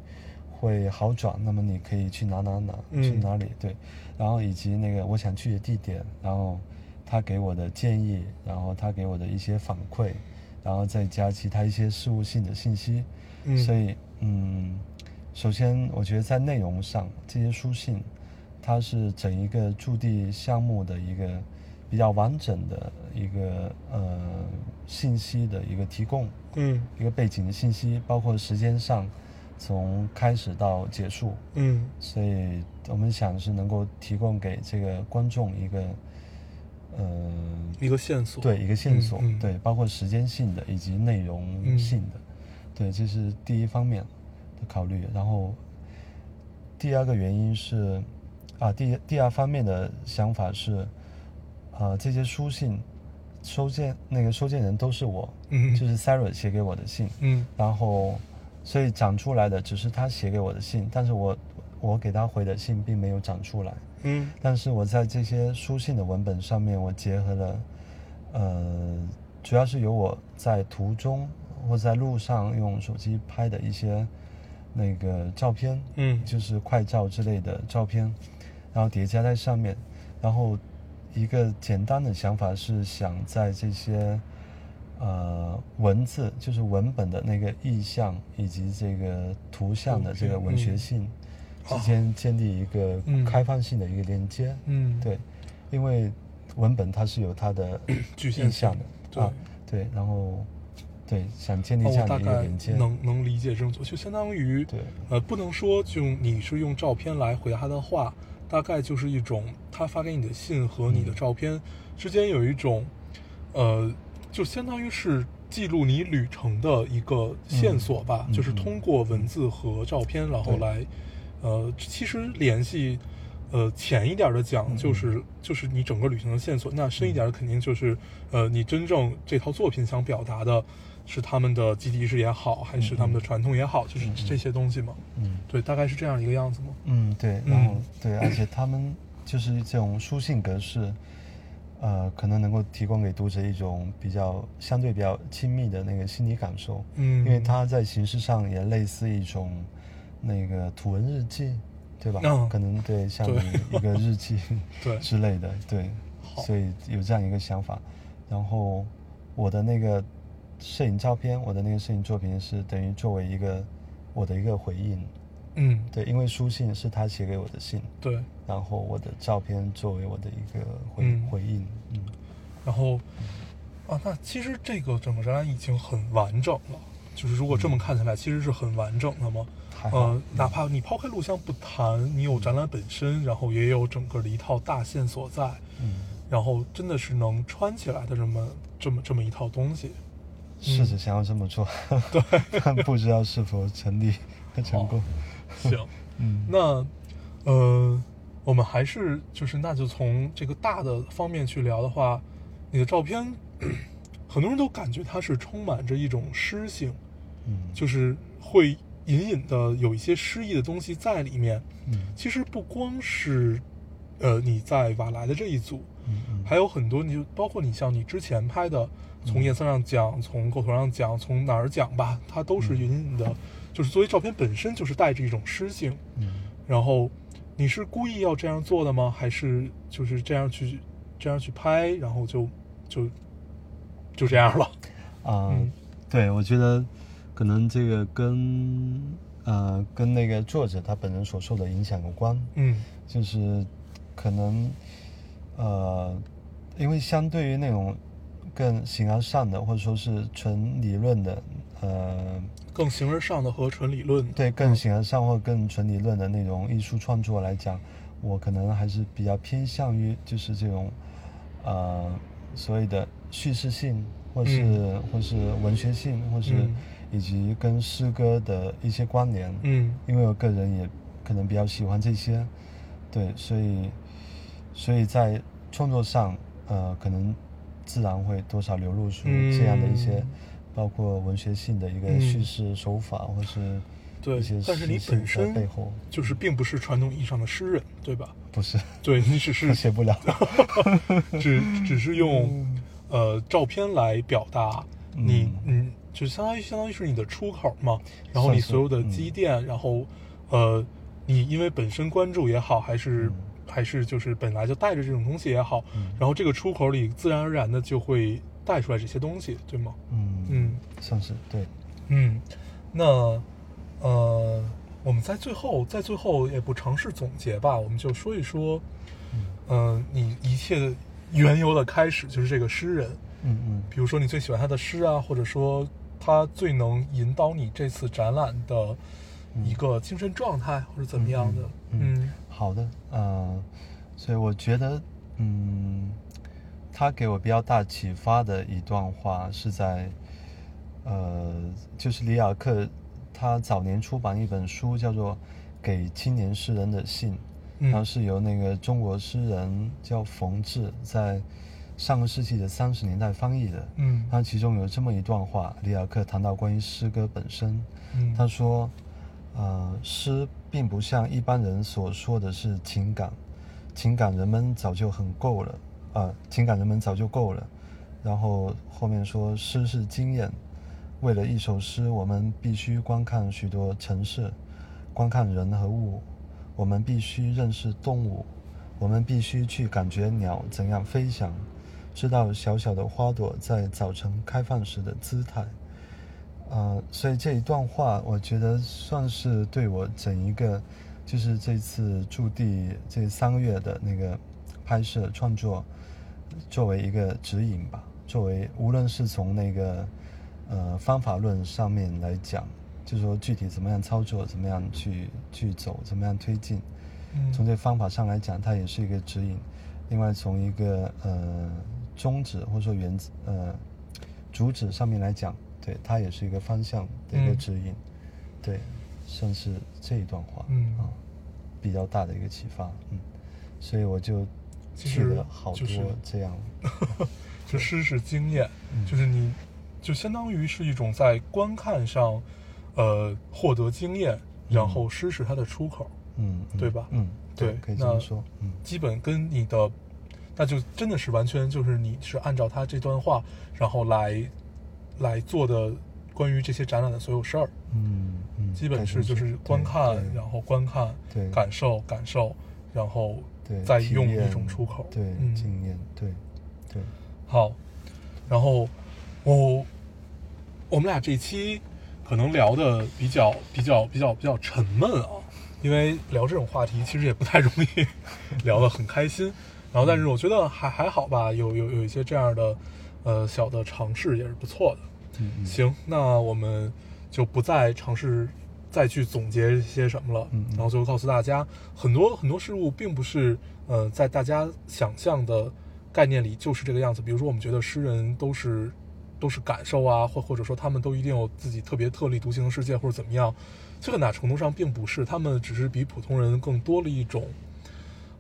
会好转，那么你可以去哪哪哪嗯去哪里？对，然后以及那个我想去的地点，然后他给我的建议，然后他给我的一些反馈，然后再加其他一些事务性的信息。嗯，所以，嗯，首先我觉得在内容上，这些书信，它是整一个驻地项目的一个比较完整的一个呃信息的一个提供，嗯。一个背景的信息，包括时间上从开始到结束，嗯。所以我们想是能够提供给这个观众一个呃一个线索，对一个线索，嗯嗯。对，包括时间性的以及内容性的，对，这是第一方面的考虑。然后第二个原因是，啊，第第二方面的想法是，啊，这些书信收件那个收件人都是我，嗯就是 Sarah 写给我的信，嗯。然后所以长出来的只是他写给我的信，但是我我给他回的信并没有长出来。嗯。但是我在这些书信的文本上面，我结合了，呃，主要是由我在途中或在路上用手机拍的一些那个照片，嗯。就是快照之类的照片，然后叠加在上面，然后一个简单的想法是想在这些呃文字，就是文本的那个意象以及这个图像的这个文学性之间建立一个嗯。开放性的一个连接。嗯，对，因为文本它是有它的 局限意象的对啊，对，然后对想建立哦，这样的一个连接，能能理解这种做，就相当于对。呃，不能说就你是用照片来回答他的话，大概就是一种他发给你的信和你的嗯照片之间有一种，呃，就相当于是记录你旅程的一个线索吧，嗯就是嗯通过文字和照片，然后来，呃，其实联系。呃，浅一点的讲，嗯就是就是你整个旅行的线索；那深一点的肯定就是，呃，你真正这套作品想表达的，是他们的集体意识也好，还是他们的传统也好，就是这些东西嘛。嗯。对，大概是这样一个样子嘛？嗯对，嗯然后对，而且他们就是这种书信格式，呃，可能能够提供给读者一种比较相对比较亲密的那个心理感受，嗯，因为它在形式上也类似一种那个图文日记，对吧？嗯可能对，像一个日记 对。之类的，对，好。所以有这样一个想法。然后我的那个摄影照片，我的那个摄影作品是等于作为一个我的一个回应，嗯，对，因为书信是他写给我的信，对，然后我的照片作为我的一个回、嗯。回应，嗯。然后啊，那其实这个整个展览已经很完整了。就是如果这么看起来，其实是很完整的嘛。还好，呃，哪怕你抛开录像不谈，你有展览本身，然后也有整个的一套大线所在，嗯，然后真的是能穿起来的这么这么这么一套东西。试着想要这么做，对，但 不知道是否成立 成功，行，嗯。那呃，我们还是就是那就从这个大的方面去聊的话，你的照片，很多人都感觉它是充满着一种诗性，嗯，就是会隐隐的有一些诗意的东西在里面。嗯。其实不光是呃你在瓦莱的这一组，嗯嗯，还有很多，你就包括你像你之前拍的，从嗯。颜色上讲，从构图上讲，从哪儿讲吧，它都是嗯。隐隐的，就是作为照片本身就是带着一种诗性。嗯。然后你是故意要这样做的吗？还是就是这样去这样去拍，然后就就就这样了？啊、嗯。对，我觉得可能这个跟呃跟那个作者他本人所受的影响有关，嗯。就是可能呃，因为相对于那种更形而上的或者说是纯理论的呃，更形而上的和纯理论。对更嗯形而上或更纯理论的那种艺术创作来讲，我可能还是比较偏向于就是这种呃所谓的叙事性，或是、或是文学性，或是嗯以及跟诗歌的一些关联。嗯因为我个人也可能比较喜欢这些，对，所以所以在创作上，呃，可能自然会多少流露出这样的一些，嗯包括文学性的一个嗯叙事手法，或是对一些但是你本身在背后就是并不是传统意义上的诗人，对吧？不是对你只是写不了。只只是用呃照片来表达你嗯，就相当于相当于是你的出口嘛。然后你所有的嗯积淀，然后呃，你因为本身关注也好，还是、嗯还是就是本来就带着这种东西也好，嗯然后这个出口里自然而然的就会带出来这些东西，对吗？嗯嗯算是对。嗯，那呃，我们在最后在最后也不尝试总结吧，我们就说一说，嗯、你一切的缘由的开始就是这个诗人，嗯嗯比如说你最喜欢他的诗啊，或者说他最能引导你这次展览的一个精神状态，或者怎么样的，嗯嗯好的，呃，所以我觉得，嗯，他给我比较大启发的一段话是在，呃，就是里雅克他早年出版一本书，叫做《给青年诗人的信》，然后嗯是由那个中国诗人叫冯至在上个世纪的三十年代翻译的。嗯。他其中有这么一段话，里尔克谈到关于诗歌本身，嗯，他说：“呃，诗并不像一般人所说的是情感，情感人们早就很够了，啊、情感人们早就够了。然后后面说诗是经验，为了一首诗，我们必须观看许多城市，观看人和物，我们必须认识动物，我们必须去感觉鸟怎样飞翔，知道小小的花朵在早晨开放时的姿态。”呃，所以这一段话，我觉得算是对我整一个，就是这次驻地这三个月的那个拍摄创作，作为一个指引吧。作为无论是从那个呃方法论上面来讲，就是说具体怎么样操作，怎么样去去走，怎么样推进，嗯从这方法上来讲，它也是一个指引。另外，从一个呃宗旨或者说原则呃主旨上面来讲，对它也是一个方向的一个嗯。指引。对，算是这一段话，嗯。啊，比较大的一个启发，嗯，所以我就记其实了好多就是这样，就诗是经验，嗯。就是你，就相当于是一种在观看上，呃，获得经验，然后诗是它的出口，嗯，嗯对吧？嗯，对可以这么说，嗯。基本跟你的，那就真的是完全就是你是按照他这段话，然后来来做的关于这些展览的所有事儿，嗯嗯，基本是就是观看，然后观看，对。感受感受，然后对再用一种出口，对嗯，经验，对对，好，然后我我们俩这期可能聊的比较比较比较比较沉闷啊，因为聊这种话题其实也不太容易聊得很开心。然后，但是我觉得还还好吧，有有有一些这样的呃小的尝试也是不错的。嗯嗯，行，那我们就不再尝试再去总结些什么了，嗯嗯。然后最后告诉大家，很多很多事物并不是呃在大家想象的概念里就是这个样子。比如说，我们觉得诗人都是都是感受啊，或或者说他们都一定有自己特别特立独行的世界，或者怎么样，这个哪程度上并不是，他们只是比普通人更多了一种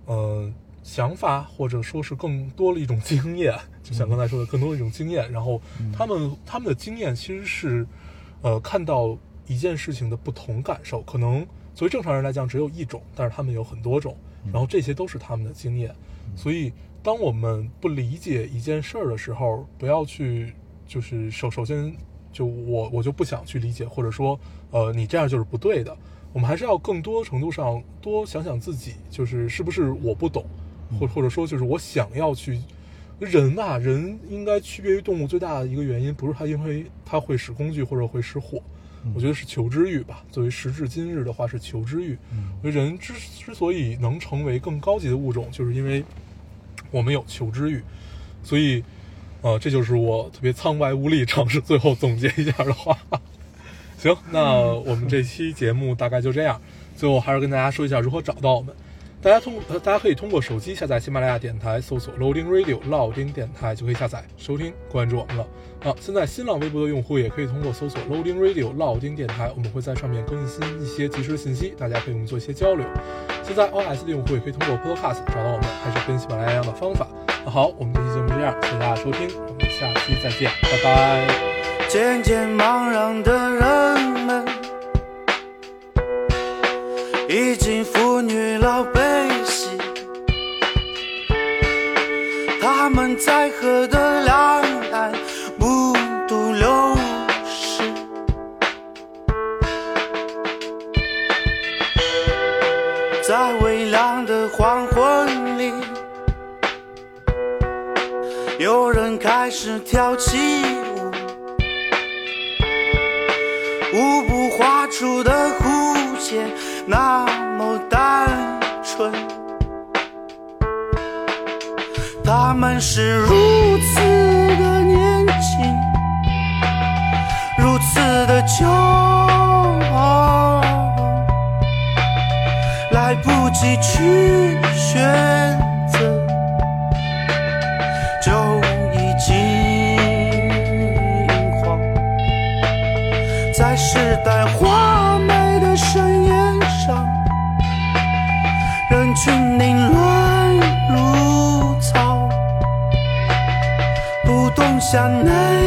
呃想法，或者说是更多的一种经验，就像刚才说的，更多的一种经验。然后他们他们的经验其实是，呃，看到一件事情的不同感受，可能作为正常人来讲只有一种，但是他们有很多种，然后这些都是他们的经验。所以，当我们不理解一件事儿的时候，不要去就是首首先就我我就不想去理解，或者说呃你这样就是不对的。我们还是要更多程度上多想想自己，就是是不是我不懂，或或者说就是我想要去。人啊，人应该区别于动物最大的一个原因，不是他因为他会使工具或者会使火，我觉得是求知欲吧。作为时至今日的话，是求知欲。我觉得人之之所以能成为更高级的物种，就是因为我们有求知欲。所以，呃，这就是我特别苍白无力尝试最后总结一下的话。行，那我们这期节目大概就这样。最后还是跟大家说一下如何找到我们。大家通呃，大家可以通过手机下载喜马拉雅电台，搜索 Loading Radio 老丁电台就可以下载收听关注我们了。啊，现在新浪微博的用户也可以通过搜索 Loading Radio 老丁电台，我们会在上面更新一些及时的信息，大家可以我们做一些交流。现在 O S 的用户也可以通过 Podcast 找到我们，还是跟喜马拉雅样的方法。那好，我们这期节目这样，谢谢大家收听，我们下期再见，拜拜。渐渐茫然的人们，已经妇女老他们在河的两岸目睹流逝，在微凉的黄昏里，有人开始跳起舞。舞步划出的弧线那么单纯，他们是如此的年轻，如此的骄傲，来不及去选择，就已经慌。在时代不懂